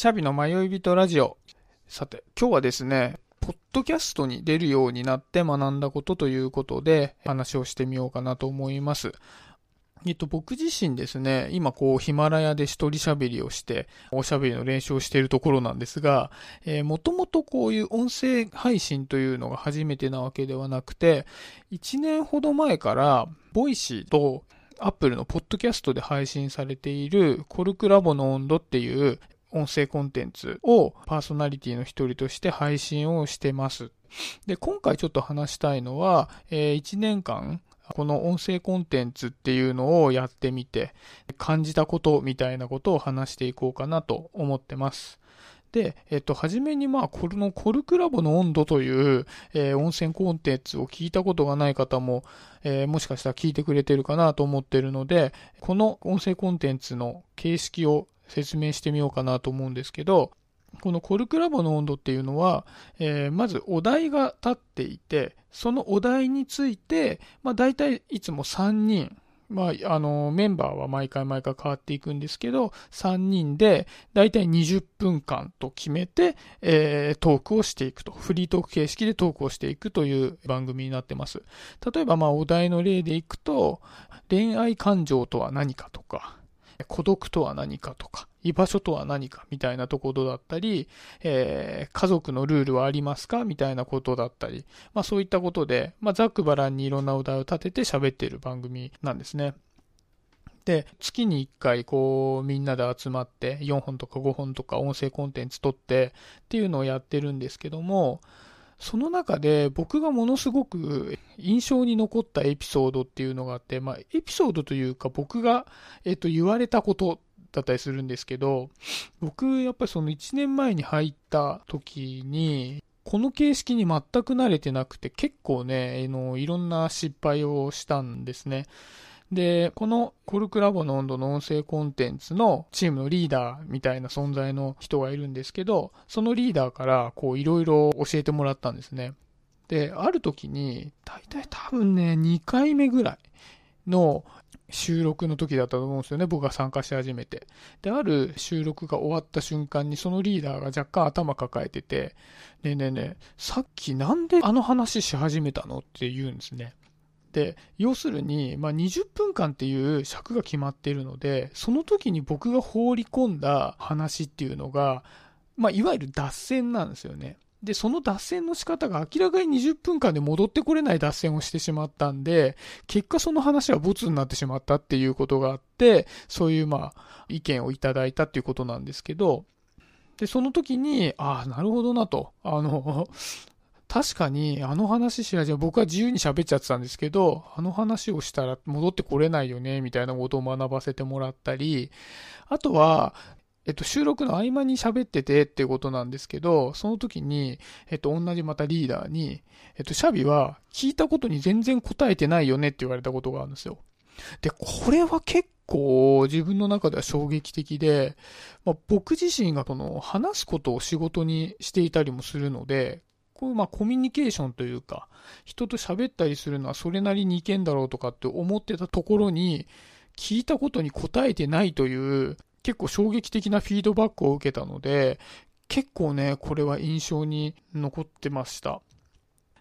シャビの迷い人ラジオ。さて、今日はですね、ポッドキャストに出るようになって学んだことということで話をしてみようかなと思います。えっと、僕自身ですね、今こう、ヒマラヤで一人喋りをして、おしゃべりの練習をしているところなんですが、えー、もともとこういう音声配信というのが初めてなわけではなくて、1年ほど前から、 Voicy と、 Apple のポッドキャストで配信されているコルクラボの温度っていう音声コンテンツをパーソナリティの一人として配信をしてます。で、今回ちょっと話したいのは、えー、1年間この音声コンテンツっていうのをやってみて、感じたことみたいなことを話していこうかなと思ってます。で、えっと、はじめにまあ、このコルクラボの温度という、えー、音声コンテンツを聞いたことがない方も、えー、もしかしたら聞いてくれてるかなと思ってるので、この音声コンテンツの形式を説明してみようかなと思うんですけど、このコルクラボの温度っていうのは、えー、まずお題が立っていて、そのお題について、まあ大体いつも3人、まあ、あの、メンバーは毎回毎回変わっていくんですけど、3人で、だいたい20分間と決めて、えー、トークをしていくと。フリートーク形式でトークをしていくという番組になってます。例えば、まあ、お題の例でいくと、恋愛感情とは何かとか、孤独とは何かとか、居場所とは何かみたいなところだったり、えー、家族のルールはありますかみたいなことだったり、まあそういったことで、まあざっくばらんにいろんなお題を立てて喋っている番組なんですね。で、月に1回こうみんなで集まって4本とか5本とか音声コンテンツ撮ってっていうのをやってるんですけども、その中で僕がものすごく印象に残ったエピソードっていうのがあって、まあエピソードというか僕が、えっと、言われたことだったりするんですけど、僕、やっぱりその1年前に入った時に、この形式に全く慣れてなくて、結構ね、あの、いろんな失敗をしたんですね。で、このコルクラボの温度の音声コンテンツのチームのリーダーみたいな存在の人がいるんですけど、そのリーダーからこういろいろ教えてもらったんですね。で、ある時に、大体多分ね、2回目ぐらいの収録の時だったと思うんですよね、僕が参加し始めて。で、ある収録が終わった瞬間に、そのリーダーが若干頭抱えてて、ねえねえねえ、さっきなんであの話し始めたの？って言うんですね。で、要するに、まあ、20分間っていう尺が決まっているので、その時に僕が放り込んだ話っていうのが、まあ、いわゆる脱線なんですよね。で、その脱線の仕方が明らかに20分間で戻ってこれない脱線をしてしまったんで、結果その話はボツになってしまったっていうことがあって、そういうまあ、意見をいただいたっていうことなんですけど、で、その時に、ああ、なるほどなと。あの、確かに、あの話し始め、僕は自由に喋っちゃってたんですけど、あの話をしたら戻ってこれないよね、みたいなことを学ばせてもらったり、あとは、えっと、収録の合間に喋っててっていうことなんですけど、その時に、えっと、同じまたリーダーに、えっと、シャビは聞いたことに全然答えてないよねって言われたことがあるんですよ。で、これは結構自分の中では衝撃的で、まあ、僕自身がこの話すことを仕事にしていたりもするので、こうまあコミュニケーションというか、人と喋ったりするのはそれなりにいけんだろうとかって思ってたところに、聞いたことに答えてないという結構衝撃的なフィードバックを受けたので、結構ね、これは印象に残ってました。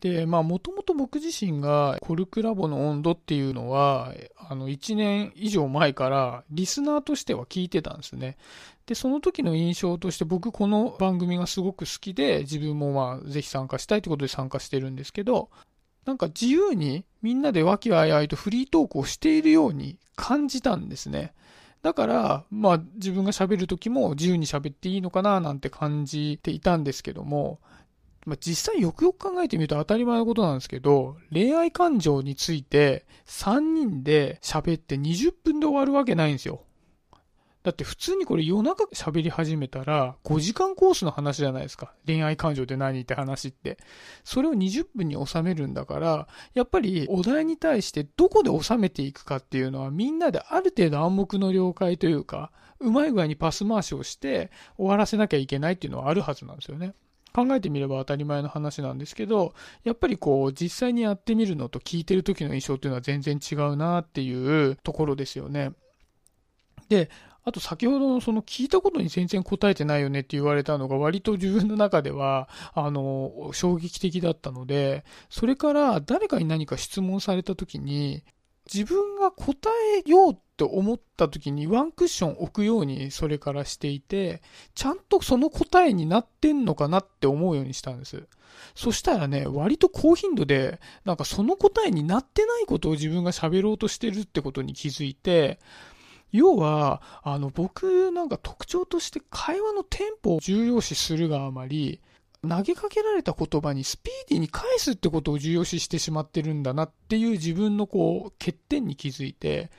で、まあ、もともと僕自身がコルクラボの温度っていうのは、あの、1年以上前からリスナーとしては聞いてたんですね。で、その時の印象として僕この番組がすごく好きで、自分もまあ、ぜひ参加したいということで参加してるんですけど、なんか自由にみんなで和気あいあいとフリートークをしているように感じたんですね。だから、まあ自分が喋る時も自由に喋っていいのかななんて感じていたんですけども、まあ、実際よくよく考えてみると当たり前のことなんですけど、恋愛感情について3人で喋って20分で終わるわけないんですよ。だって普通にこれ夜中喋り始めたら5時間コースの話じゃないですか。恋愛感情って何って話って。それを20分に収めるんだから、やっぱりお題に対してどこで収めていくかっていうのはみんなである程度暗黙の了解というか、うまい具合にパス回しをして終わらせなきゃいけないっていうのはあるはずなんですよね。考えてみれば当たり前の話なんですけど、やっぱりこう実際にやってみるのと聞いてる時の印象っていうのは全然違うなっていうところですよね。で、あと先ほどのその聞いたことに全然答えてないよねって言われたのが割と自分の中では、あの、衝撃的だったので、それから誰かに何か質問された時に、自分が答えようって思った時にワンクッション置くようにそれからしていて、ちゃんとその答えになってんのかなって思うようにしたんです。そしたらね、割と高頻度で、なんかその答えになってないことを自分が喋ろうとしてるってことに気づいて、要は、あの、僕なんか特徴として会話のテンポを重要視するがあまり、投げかけられた言葉にスピーディーに返すってことを重要視してしまってるんだなっていう自分のこう、欠点に気づいて、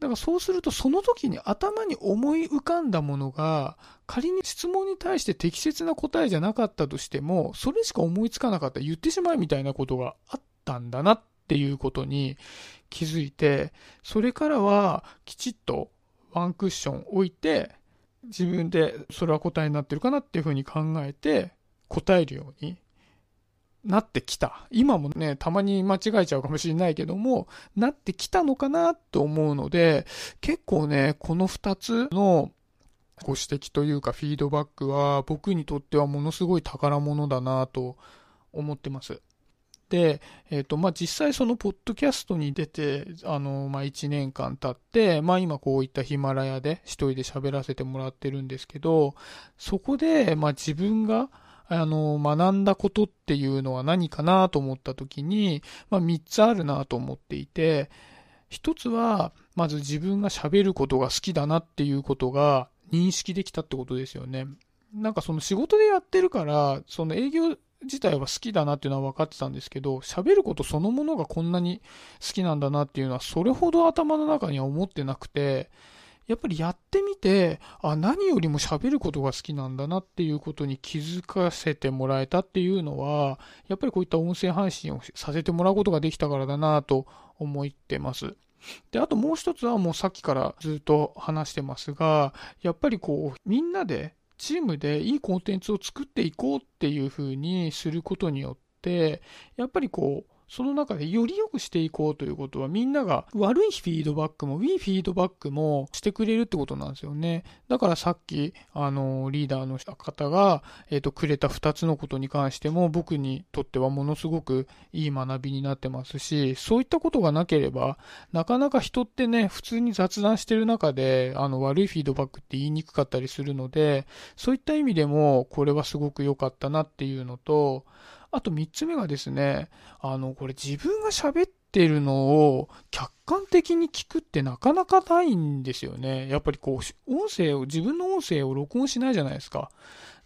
だからそうするとその時に頭に思い浮かんだものが仮に質問に対して適切な答えじゃなかったとしてもそれしか思いつかなかった言ってしまうみたいなことがあったんだなっていうことに気づいて、それからはきちっとワンクッション置いて、自分でそれは答えになってるかなっていうふうに考えて答えるようになってきた。今もね、たまに間違えちゃうかもしれないけども、なってきたのかなと思うので、結構ね、この二つのご指摘というかフィードバックは僕にとってはものすごい宝物だなと思ってます。で、えっ、ー、と、まあ、実際そのポッドキャストに出て、あの、まあ、1年間経って、まあ、今こういったヒマラヤで一人で喋らせてもらってるんですけど、そこで、まあ、自分が、あの、学んだことっていうのは何かなと思った時に、まあ、3つあるなと思っていて、1つは、まず自分が喋ることが好きだなっていうことが認識できたってことですよね。なんかその仕事でやってるから、その営業自体は好きだなっていうのは分かってたんですけど、喋ることそのものがこんなに好きなんだなっていうのは、それほど頭の中には思ってなくて、やっぱりやってみて、あ、何よりも喋ることが好きなんだなっていうことに気づかせてもらえたっていうのは、やっぱりこういった音声配信をさせてもらうことができたからだなと思ってます。で、あともう一つはもうさっきからずっと話してますが、やっぱりこう、みんなでチームでいいコンテンツを作っていこうっていう風にすることによって、やっぱりこう、その中でより良くしていこうということはみんなが悪いフィードバックもいいフィードバックもしてくれるってことなんですよね。だからさっき、あの、リーダーの方が、え、ー、と、くれた2つのことに関しても僕にとってはものすごくいい学びになってますし、そういったことがなければ、なかなか人ってね、普通に雑談してる中で、あの、悪いフィードバックって言いにくかったりするので、そういった意味でも、これはすごく良かったなっていうのと、あと3つ目がですね、あの、これ自分が喋ってるのを客観的に聞くってなかなかないんですよね。やっぱりこう、音声を、自分の音声を録音しないじゃないですか。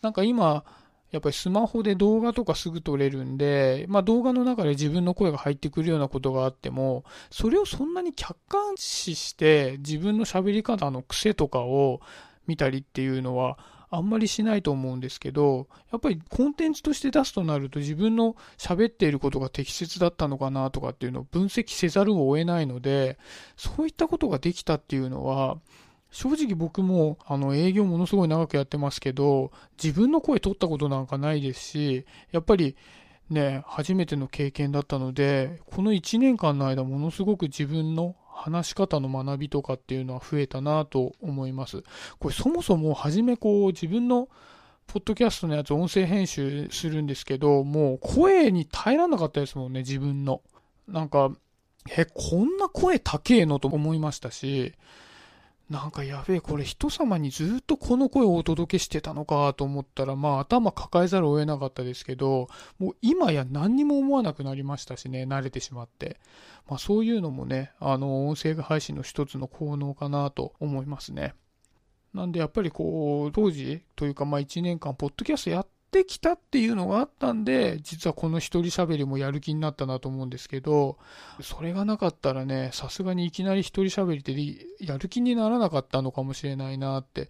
なんか今、やっぱりスマホで動画とかすぐ撮れるんで、まあ動画の中で自分の声が入ってくるようなことがあっても、それをそんなに客観視して自分の喋り方の癖とかを見たりっていうのはあんまりしないと思うんですけど、やっぱりコンテンツとして出すとなると自分の喋っていることが適切だったのかなとかっていうのを分析せざるを得ないので、そういったことができたっていうのは、正直僕もあの営業ものすごい長くやってますけど、自分の声取ったことなんかないですし、やっぱりね、初めての経験だったので、この1年間の間ものすごく自分の話し方の学びとかっていうのは増えたなと思います。これそもそも初めこう自分のポッドキャストのやつ音声編集するんですけど、もう声に耐えらんなかったですもんね、自分の。なんか、え、こんな声高えのと思いましたし、なんかやべえ、これ人様にずっとこの声をお届けしてたのかと思ったら、まあ頭抱えざるを得なかったですけど、もう今や何にも思わなくなりましたしね、慣れてしまって。まあそういうのもね、あの、音声配信の一つの効能かなと思いますね。なんでやっぱりこう、当時というかまあ1年間、ポッドキャストやってきたっていうのがあったんで、実はこの一人喋りもやる気になったなと思うんですけど、それがなかったらね、さすがにいきなり一人喋りってやる気にならなかったのかもしれないなって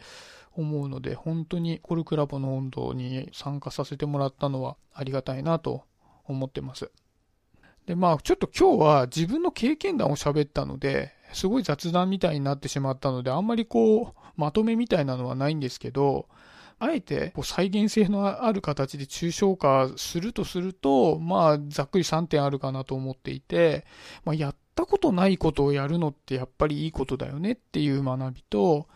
思うので、本当にコルクラボの温度に参加させてもらったのはありがたいなと思ってます。で、まあちょっと今日は自分の経験談を喋ったので、すごい雑談みたいになってしまったので、あんまりこう、まとめみたいなのはないんですけど、あえてこう再現性のある形で抽象化するとすると、まあ、ざっくり3点あるかなと思っていて、まあ、やったことないことをやるのってやっぱりいいことだよねっていう学びと、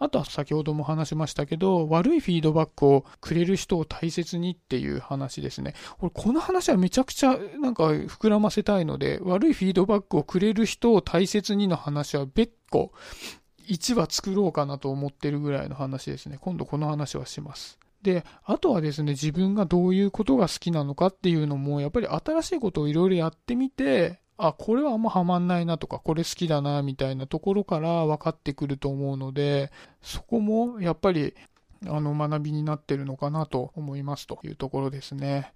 あとは先ほども話しましたけど、悪いフィードバックをくれる人を大切にっていう話ですね。これこの話はめちゃくちゃなんか膨らませたいので、悪いフィードバックをくれる人を大切にの話は別個1話作ろうかなと思ってるぐらいの話ですね。今度この話はします。で、あとはですね、自分がどういうことが好きなのかっていうのも、やっぱり新しいことをいろいろやってみて、あ、これはあんまハマんないなとか、これ好きだな、みたいなところから分かってくると思うので、そこもやっぱり、あの、学びになってるのかなと思いますというところですね。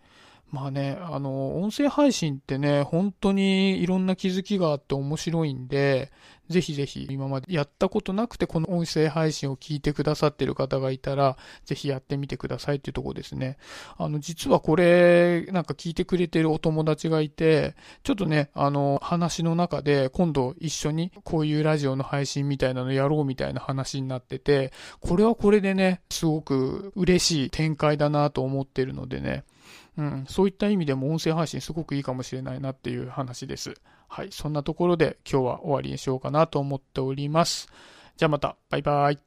まあね、あの、音声配信ってね、本当にいろんな気づきがあって面白いんで、ぜひぜひ今までやったことなくてこの音声配信を聞いてくださってる方がいたら、ぜひやってみてくださいっていうとこですね。あの、実はこれ、なんか聞いてくれてるお友達がいて、ちょっとね、あの、話の中で今度一緒にこういうラジオの配信みたいなのやろうみたいな話になってて、これはこれでね、すごく嬉しい展開だなと思ってるのでね、うん、そういった意味でも音声配信すごくいいかもしれないなっていう話です。はい、そんなところで今日は終わりにしようかなと思っております。じゃあまた、バイバイ。